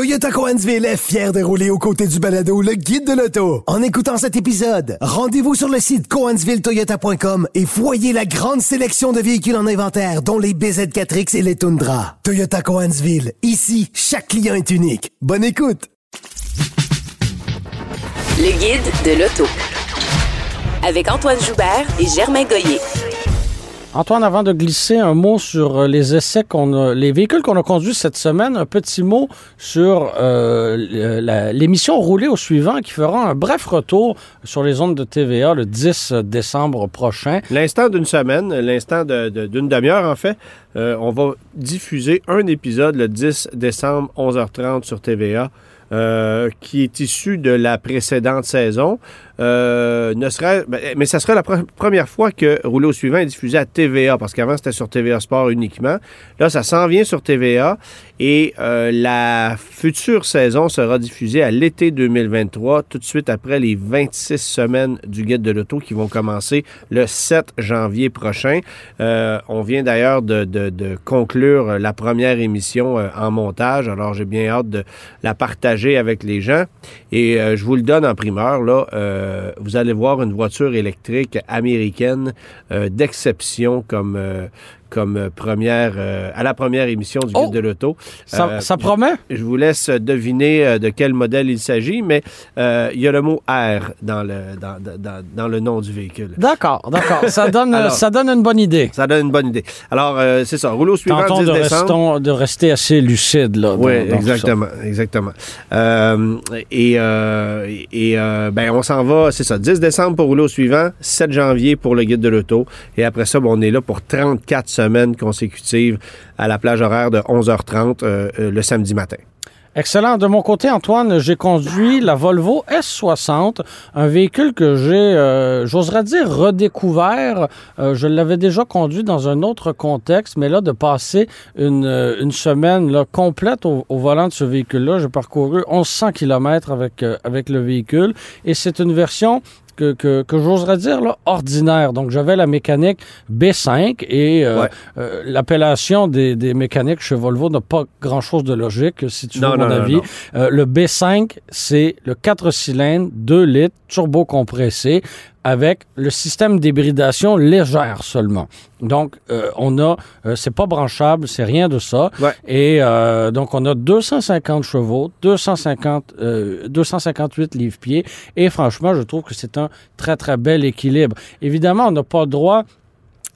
Toyota Coansville est fier de rouler aux côtés du balado Le Guide de l'Auto. En écoutant cet épisode, rendez-vous sur le site coansvilletoyota.com et voyez la grande sélection de véhicules en inventaire, dont les BZ4X et les Tundra. Toyota Coansville. Ici, chaque client est unique. Bonne écoute! Le Guide de l'Auto. Avec Antoine Joubert et Germain Goyer. Antoine, avant de glisser un mot sur euh, les essais qu'on a, les véhicules qu'on a conduits cette semaine, un petit mot sur euh, l'émission roulée au suivant qui fera un bref retour sur les ondes de TVA le 10 décembre prochain. L'instant d'une semaine, l'instant d'une demi-heure en fait, euh, on va diffuser un épisode le 10 décembre 11h30 sur TVA. qui est issu de la précédente saison. Euh, serait, ben, mais ça sera la pre- première fois que Rouler au suivant est diffusé à TVA, parce qu'avant c'était sur TVA Sport uniquement. Là, ça s'en vient sur TVA et euh, la future saison sera diffusée à l'été 2023, tout de suite après les 26 semaines du Guide de l'Auto qui vont commencer le 7 janvier prochain. Euh, on vient d'ailleurs de, de- conclure la première émission en montage, alors j'ai bien hâte de la partager avec les gens. Et je vous le donne en primeur, là, euh, vous allez voir une voiture électrique américaine euh, d'exception comme, euh, comme euh, première, euh, à la première émission du Guide Oh! de l'Auto. Ça, Euh, ça promet? je vous laisse deviner de quel modèle il s'agit, mais euh, il y a le mot R dans le, dans, dans- dans le nom du véhicule. D'accord, d'accord. Ça donne, Alors- ça donne une bonne idée. Ça donne une bonne idée. Alors, c'est ça. Rouleau suivant, Tentons 10 de, restons- de rester assez lucide là. Oui, exactement, exactement. Et et ben on s'en va, c'est ça, 10 décembre pour rouler au suivant, 7 janvier pour le guide de l'auto, et après ça, ben, on est là pour 34 semaines consécutives à la plage horaire de 11h30 euh, euh, le samedi matin. Excellent. De mon côté, Antoine, j'ai conduit la Volvo S60, un véhicule que j'ai, euh, j'oserais dire, redécouvert. Je l'avais déjà conduit dans un autre contexte, mais là, de passer une, semaine là, complète au, volant de ce véhicule-là, j'ai parcouru 1100 km avec, avec le véhicule et c'est une version que, que, que j'oserais dire là, ordinaire. Donc, j'avais la mécanique B5 et euh, Ouais. euh, l'appellation des, des mécaniques chez Volvo n'a pas grand-chose de logique, si tu veux Non, mon avis. non. Euh, le B5, c'est le 4 cylindres, 2 litres, turbo compressé, avec le système d'hybridation légère seulement. Donc, euh, on a, euh, c'est pas branchable, c'est rien de ça. Ouais. Et euh, donc, on a 250 chevaux, 250, euh, 258 livres-pieds. Et franchement, je trouve que c'est un très, très bel équilibre. Évidemment, on n'a pas le droit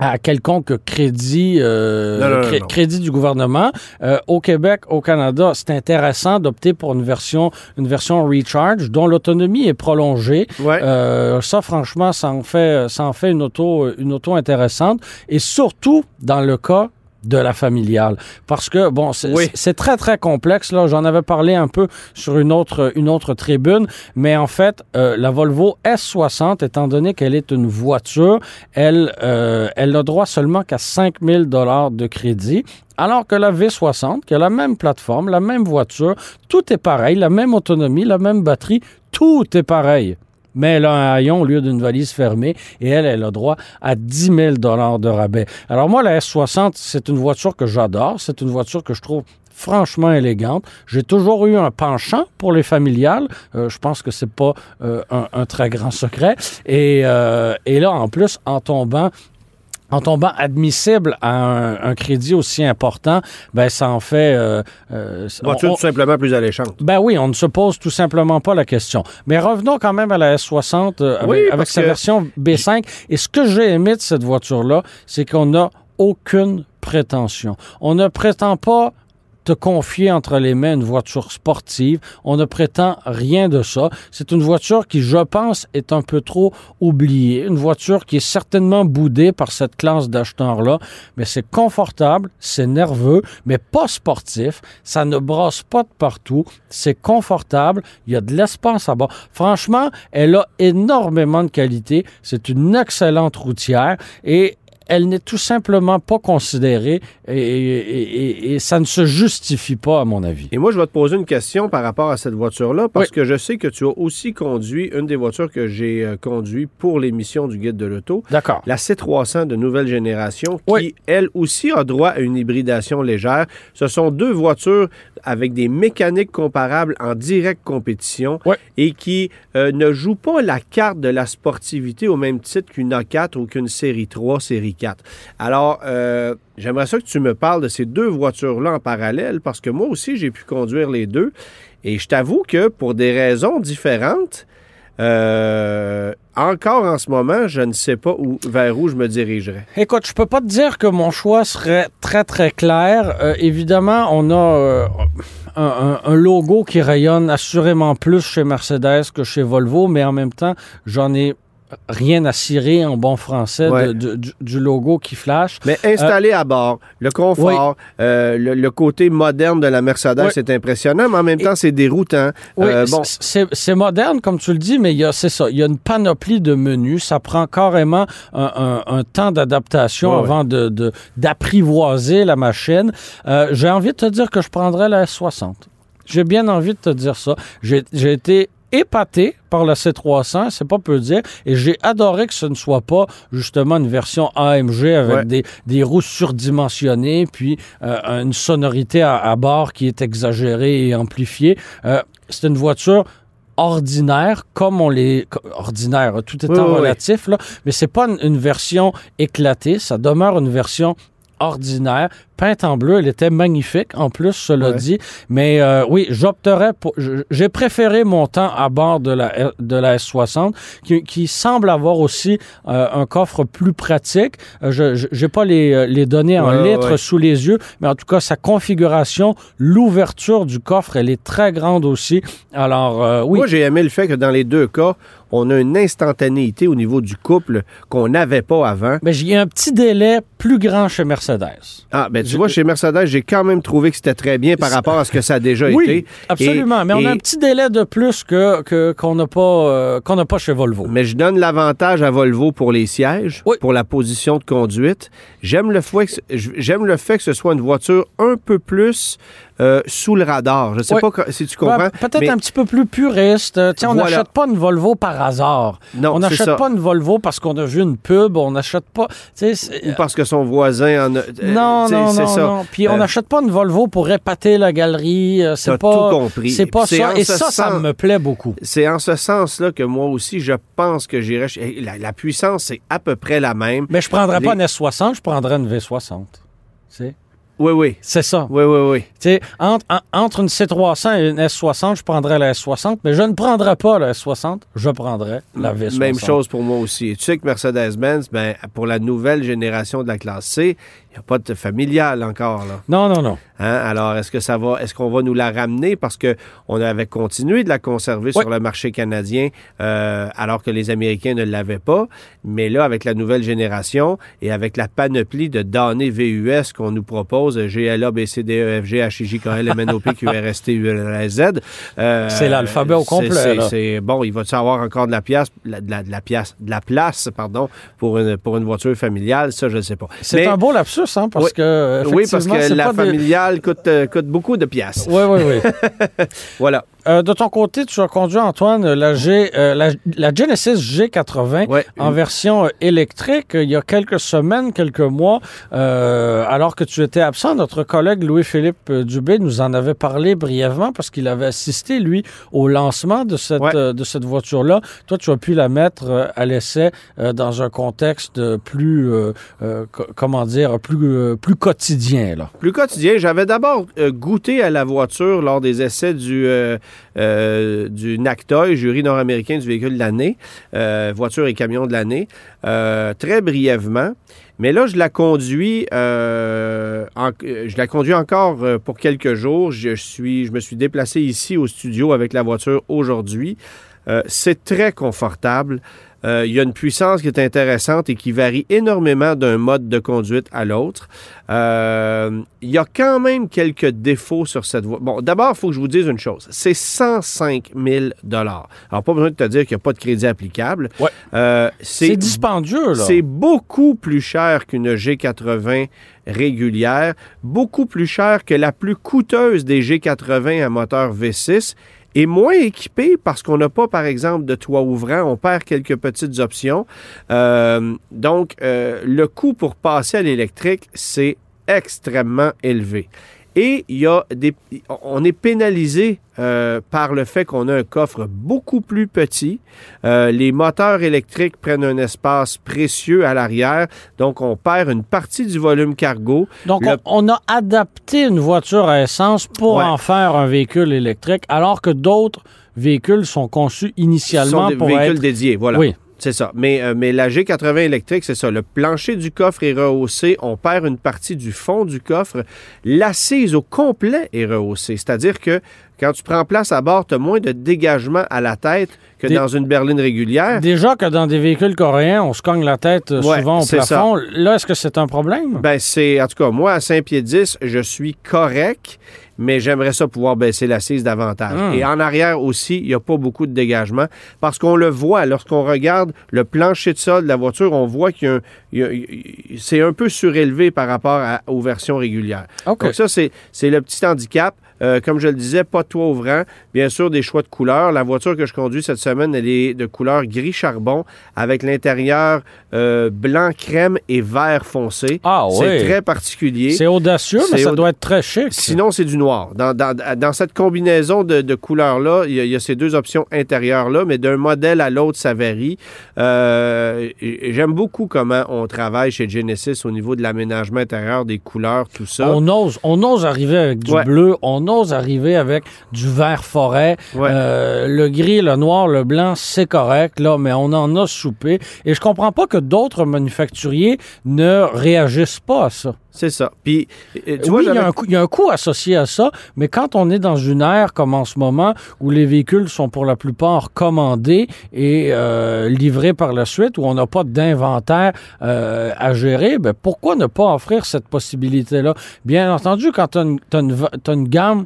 à quelconque crédit, euh, Non, non, non, cré- non. crédit du gouvernement. Euh, au Québec, au Canada, c'est intéressant d'opter pour une version, une version recharge dont l'autonomie est prolongée. Ouais. Euh, ça, franchement, ça en fait, ça en fait une auto, une auto intéressante. Et surtout dans le cas de la familiale. Parce que, bon, c'est Oui. très, très complexe. Là, J'en avais parlé un peu sur une autre, une autre tribune. Mais en fait, euh, la Volvo S60, étant donné qu'elle est une voiture, elle, euh, elle n'a droit seulement qu'à 5000 dollars de crédit. Alors que la V60, qui a la même plateforme, la même voiture, tout est pareil, la même autonomie, la même batterie, tout est pareil. Mais elle a un haillon au lieu d'une valise fermée et elle, elle a droit à 10 000 de rabais. Alors moi, la S60, c'est une voiture que j'adore. C'est une voiture que je trouve franchement élégante. J'ai toujours eu un penchant pour les familiales. Euh, je pense que c'est pas euh, un, très grand secret. Et, euh, et là, en plus, en tombant en tombant admissible à un, un crédit aussi important, ben ça en fait. euh, euh, Voiture on- tout simplement plus alléchante. ben oui, on ne se pose tout simplement pas la question. Mais revenons quand même à la S60 euh, avec, Oui, avec sa version B5. Et ce que j'ai aimé de cette voiture-là, c'est qu'on n'a aucune prétention. On ne prétend pas confier entre les mains une voiture sportive. On ne prétend rien de ça. C'est une voiture qui, je pense, est un peu trop oubliée. Une voiture qui est certainement boudée par cette classe d'acheteurs-là. Mais c'est confortable, c'est nerveux, mais pas sportif. Ça ne brasse pas de partout. C'est confortable. Il y a de l'espace à bord. Franchement, elle a énormément de qualité. C'est une excellente routière et elle n'est tout simplement pas considérée et, et- et- et ça ne se justifie pas, à mon avis. Et moi, je vais te poser une question par rapport à cette voiture-là, parce Oui. que je sais que tu as aussi conduit une des voitures que j'ai euh, conduit pour l'émission du Guide de l'Auto, D'accord. la C300 de nouvelle génération, qui, Oui. elle aussi, a droit à une hybridation légère. Ce sont deux voitures avec des mécaniques comparables en directe compétition Ouais. et qui euh, ne joue pas la carte de la sportivité au même titre qu'une A4 ou qu'une série 3, série 4. Alors, euh, j'aimerais ça que tu me parles de ces deux voitures-là en parallèle parce que moi aussi, j'ai pu conduire les deux. Et je t'avoue que pour des raisons différentes, euh, encore en ce moment, je ne sais pas où, vers où je me dirigerais. Écoute, je peux pas te dire que mon choix serait très très clair. Euh, évidemment, on a euh, un, logo qui rayonne assurément plus chez Mercedes que chez Volvo, mais en même temps, j'en ai rien à cirer en bon français de- Ouais. de- du, du logo qui flash. Mais installé à bord, le confort, euh, le, le côté moderne de la Mercedes Oui. est impressionnant, mais en même temps, c'est déroutant. Oui, Euh, bon, c'est c'est moderne, comme tu le dis, mais il y a, c'est ça, il y a une panoplie de menus. Ça prend carrément un, un- un temps d'adaptation Ouais, avant de, de- d'apprivoiser la machine. Euh, j'ai envie de te dire que je prendrais la S60. J'ai bien envie de te dire ça. J'ai été épaté par la C300, c'est pas peu dire, et j'ai adoré que ce ne soit pas justement une version AMG avec Ouais. des, des roues surdimensionnées, puis euh, une sonorité à, à bord qui est exagérée et amplifiée. Euh, c'est une voiture ordinaire, comme on les... Ordinaire, tout étant Oui, relatif, là, mais c'est pas une, une version éclatée, ça demeure une version ordinaire, peinte en bleu, elle était magnifique, en plus, cela Ouais. dit, mais euh, oui, j'opterais pour... J'ai préféré mon temps à bord de la, de la S60, qui, qui semble avoir aussi euh, un coffre plus pratique. Euh, je n'ai pas les, les données en Ouais, litres ouais. sous les yeux, mais en tout cas, sa configuration, l'ouverture du coffre, elle est très grande aussi. Alors, euh, oui, Moi, j'ai aimé le fait que dans les deux cas, on a une instantanéité au niveau du couple qu'on n'avait pas avant. mais il y a un petit délai plus grand chez Mercedes. Ah, ben tu Je- vois, chez Mercedes, j'ai quand même trouvé que c'était très bien par rapport à ce que ça a déjà Oui, été. absolument. Et- mais on a un petit délai de plus que que- qu'on n'a pas euh, qu'on n'a pas chez Volvo. Mais je donne l'avantage à Volvo pour les sièges, Oui. pour la position de conduite. J'aime le, fait que ce- j'aime le fait que ce soit une voiture un peu plus euh, sous le radar. Je sais Oui. pas si tu comprends. Ouais, Peut-être mais- un petit peu plus puriste. Euh, Tiens, on Voilà. n'achète pas une Volvo par hasard. Non, on n'achète pas une Volvo parce qu'on a vu une pub. On n'achète pas. tu sais, Ou parce que son voisin en a. euh, non, tu sais, non, c'est non, ça. non. Puis on n'achète pas une Volvo pour épater la galerie. C'est pas. tout compris. C'est pas ça. Et ça, ça me plaît beaucoup. C'est en ce sens-là que moi aussi, je pense que j'irais. chez- La, la puissance, c'est à peu près la même. Mais je prendrais pas une S60, je prendrais une V60. C'est Oui, oui. c'est ça. Oui, oui, oui. Tu sais, entre, en- entre une C300 et une S60, je prendrais la S60, mais je ne prendrais pas la S60, je prendrais la V60. Même chose pour moi aussi. Tu sais que Mercedes-Benz, ben, pour la nouvelle génération de la classe C, il n'y a pas de familial encore. Là. Non, non, non. Hein? Alors, est-ce que ça va, est-ce qu'on va nous la ramener? Parce que on avait continué de la conserver Oui. sur le marché canadien euh, alors que les Américains ne l'avaient pas. Mais là, avec la nouvelle génération et avec la panoplie de données VUS qu'on nous propose, GLA, BCDE, FG, HIJ, KL, MNOP, QRST, URZ. euh, C'est l'alphabet au complet, c'est- bon, il va-tu avoir encore de la pièce, de la, de la pièce, de la place, pardon, pour une, pour une voiture familiale? Ça, je ne sais pas. C'est un beau lapsus, hein, parce Oui. que. oui, parce que la des- familiale coûte, euh, coûte beaucoup de pièces. Oui, oui, oui. Voilà. Euh, de ton côté, tu as conduit, Antoine, la, G, euh, la, la Genesis G80 Ouais. en version euh, électrique il y a quelques semaines, quelques mois, euh, alors que tu étais absent. Notre collègue Louis-Philippe Dubé nous en avait parlé brièvement parce qu'il avait assisté, lui, au lancement de cette, Ouais. de cette voiture-là. Toi, tu as pu la mettre à l'essai dans un contexte plus, co- comment dire, plus, plus quotidien. Là. Plus quotidien, j'avais d'abord goûté à la voiture lors des essais du, euh, du NACTOY, jury nord-américain du véhicule de l'année, euh, voiture et camion de l'année, euh, très brièvement. Mais là, je la conduis, je la conduis encore pour quelques jours. Je me suis déplacé ici au studio avec la voiture aujourd'hui. C'est très confortable. Euh, il y a une puissance qui est intéressante et qui varie énormément d'un mode de conduite à l'autre. Euh, il y a quand même quelques défauts sur cette voie. Bon, d'abord, il faut que je vous dise une chose. C'est 105 000 Alors, pas besoin de te dire qu'il n'y a pas de crédit applicable. Ouais. Euh, C'est dispendieux, là. c'est beaucoup plus cher qu'une G80 régulière, beaucoup plus cher que la plus coûteuse des G80 à moteur V6 et moins équipée parce qu'on n'a pas, par exemple, de toit ouvrant. On perd quelques petites options. Euh, donc, euh, le coût pour passer à l'électrique, c'est extrêmement élevé. Et il y a des, on est pénalisé euh, par le fait qu'on a un coffre beaucoup plus petit. Euh, les moteurs électriques prennent un espace précieux à l'arrière, donc on perd une partie du volume cargo. Donc, Le- on, on a adapté une voiture à essence pour Ouais. en faire un véhicule électrique, alors que d'autres véhicules sont conçus Ce sont initialement des pour véhicules être... dédiés, voilà. Oui. C'est ça. Mais, euh, mais la G80 électrique, c'est ça. Le plancher du coffre est rehaussé. On perd une partie du fond du coffre. L'assise au complet est rehaussée. C'est-à-dire que quand tu prends place à bord, tu as moins de dégagement à la tête que dans une berline régulière. Déjà que dans des véhicules coréens, on se cogne la tête euh, Ouais, souvent au plafond. Là, est-ce que c'est un problème? Ben, c'est, en tout cas, moi, à 5 pieds 10, je suis correct, mais j'aimerais ça pouvoir baisser l'assise davantage. Hmm. Et en arrière aussi, il n'y a pas beaucoup de dégagement parce qu'on le voit lorsqu'on regarde le plancher de sol de la voiture, on voit qu'il y a c'est un peu surélevé par rapport à- aux versions régulières. Donc ça, c'est le petit handicap. Euh, comme je le disais, pas de toit ouvrant. Bien sûr, des choix de couleurs. La voiture que je conduis cette semaine, elle est de couleur gris charbon avec l'intérieur euh, blanc crème et vert foncé. Ah C'est oui. très particulier. C'est audacieux, mais C'est ça aud- doit être très chic. Sinon, c'est du noir. Dans, dans- dans cette combinaison de, de couleurs-là, il y, a- il y a ces deux options intérieures-là, mais d'un modèle à l'autre, ça varie. Euh, J'aime beaucoup comment on travaille chez Genesis au niveau de l'aménagement intérieur, des couleurs, tout ça. On ose, on ose arriver avec du Ouais. bleu, on ose arriver avec du vert forêt. Ouais. Euh, le gris, le noir, le blanc, c'est correct, là, mais on en a soupé. Et je comprends pas que d'autres manufacturiers ne réagissent pas à ça. C'est ça. Puis, tu oui, il y, a un coût- il y a un coût associé à ça, mais quand on est dans une ère comme en ce moment, où les véhicules sont pour la plupart commandés et euh, livrés par la suite, où on n'a pas d'inventaire euh, à gérer, ben pourquoi ne pas offrir cette possibilité-là? Bien entendu, quand tu as, va- t'as une gamme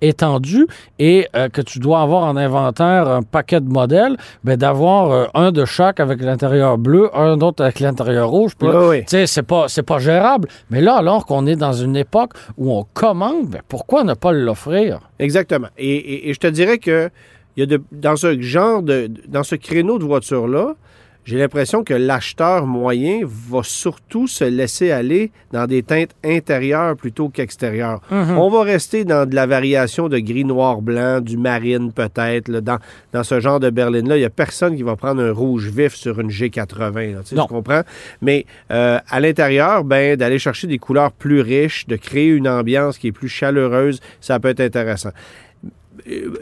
étendue et euh, que tu dois avoir en inventaire un paquet de modèles, ben d'avoir euh, un de chaque avec l'intérieur bleu, un d'autre avec l'intérieur rouge. puis là, Oui, oui. c'est pas, c'est pas gérable. Mais là, alors qu'on est dans une époque où on commande, ben pourquoi ne pas l'offrir? Exactement. Et, et- et je te dirais que il y a de, dans ce genre de, dans ce créneau de voiture-là, j'ai l'impression que l'acheteur moyen va surtout se laisser aller dans des teintes intérieures plutôt qu'extérieures. On va rester dans de la variation de gris, noir, blanc, du marine peut-être. Dans, dans ce genre de berline-là, il n'y a personne qui va prendre un rouge vif sur une G80. là. Tu sais, comprends? Mais euh, à l'intérieur, ben, d'aller chercher des couleurs plus riches, de créer une ambiance qui est plus chaleureuse, ça peut être intéressant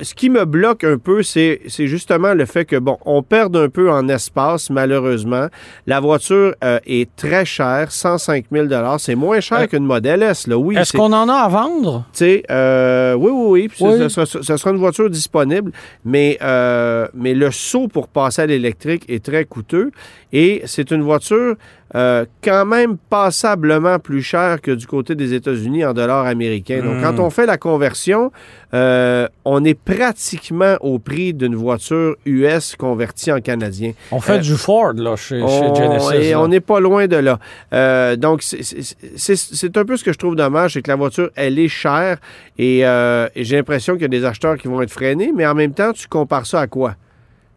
ce qui me bloque un peu, c'est justement le fait que, bon, on perd un peu en espace, malheureusement. La voiture euh, est très chère, 105 000 C'est moins cher Euh, qu'une Model S, là. Oui, Est-ce qu'on en a à vendre? tu sais, euh, oui, oui, oui. Oui. Ce, sera, ce sera une voiture disponible, mais, euh, mais le saut pour passer à l'électrique est très coûteux. Et c'est une voiture euh, quand même passablement plus chère que du côté des États-Unis en dollars américains. Donc, quand on fait la conversion, euh, on est pratiquement au prix d'une voiture US convertie en canadien. On fait Euh, du Ford, là, chez, Genesis. et là. on n'est pas loin de là. Euh, donc, c'est- un peu ce que je trouve dommage, c'est que la voiture, elle est chère et, euh, et j'ai l'impression qu'il y a des acheteurs qui vont être freinés, mais en même temps, tu compares ça à quoi?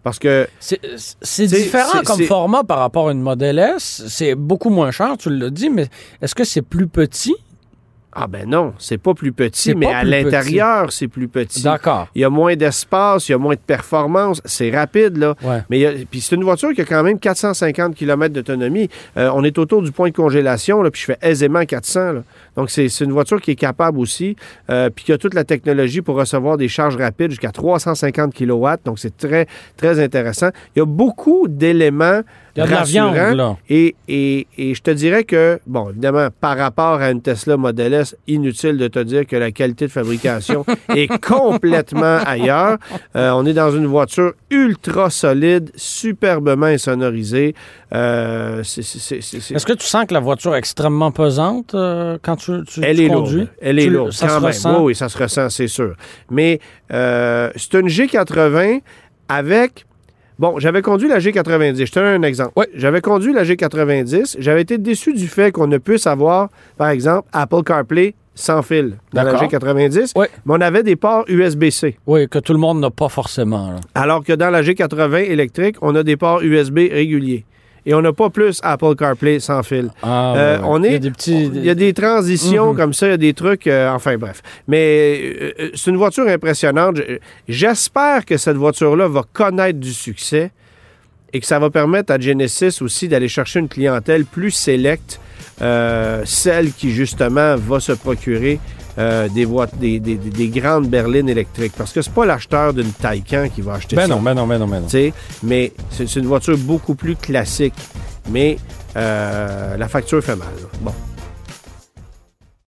Parce que C'est différent comme format par rapport à une Model S. C'est beaucoup moins cher, tu l'as dit, mais est-ce que c'est plus petit? Ah ben non, c'est pas plus petit, mais à l'intérieur, c'est plus petit. D'accord. Il y a moins d'espace, il y a moins de performance, c'est rapide, là. Ouais. Mais puis c'est une voiture qui a quand même 450 km d'autonomie. Euh, on est autour du point de congélation, là, puis je fais aisément 400. là. Donc c'est c'est une voiture qui est capable aussi, euh, puis qui a toute la technologie pour recevoir des charges rapides jusqu'à 350 kW. Donc c'est très, très intéressant. Il y a beaucoup d'éléments Il y a de la rassurants. viande, là. Et, et- et je te dirais que, bon, évidemment, par rapport à une Tesla Model S, inutile de te dire que la qualité de fabrication est complètement ailleurs. Euh, on est dans une voiture ultra solide, superbement insonorisée. Euh, Est-ce que tu sens que la voiture est extrêmement pesante euh, quand tu, tu, elle tu est conduis? lourde. Elle est Tu- lourde, ça quand se même. ressent? Oui, oui, ça se ressent, c'est sûr. Mais euh, c'est une G80 avec... Bon, j'avais conduit la G90. Je te donne un exemple. Oui. J'avais conduit la G90. J'avais été déçu du fait qu'on ne puisse avoir, par exemple, Apple CarPlay sans fil dans la D'accord. G90. Oui. Mais on avait des ports USB-C. Oui, que tout le monde n'a pas forcément. là. Alors que dans la G80 électrique, on a des ports USB réguliers. Et on n'a pas plus Apple CarPlay sans fil. Ah, Euh, ouais, on Il y est, a des petits. il y a des transitions Mhm. comme ça, il y a des trucs, euh, enfin bref. Mais euh, c'est une voiture impressionnante. Je- J'espère que cette voiture-là va connaître du succès et que ça va permettre à Genesis aussi d'aller chercher une clientèle plus sélecte, celle qui justement va se procurer euh, des, des, des- des- des grandes berlines électriques. Parce que c'est pas l'acheteur d'une Taycan qui va acheter Ben ça. non, ben non, ben non, ben non. Mais c'est c'est une voiture beaucoup plus classique. Mais euh, la facture fait mal. là. Bon.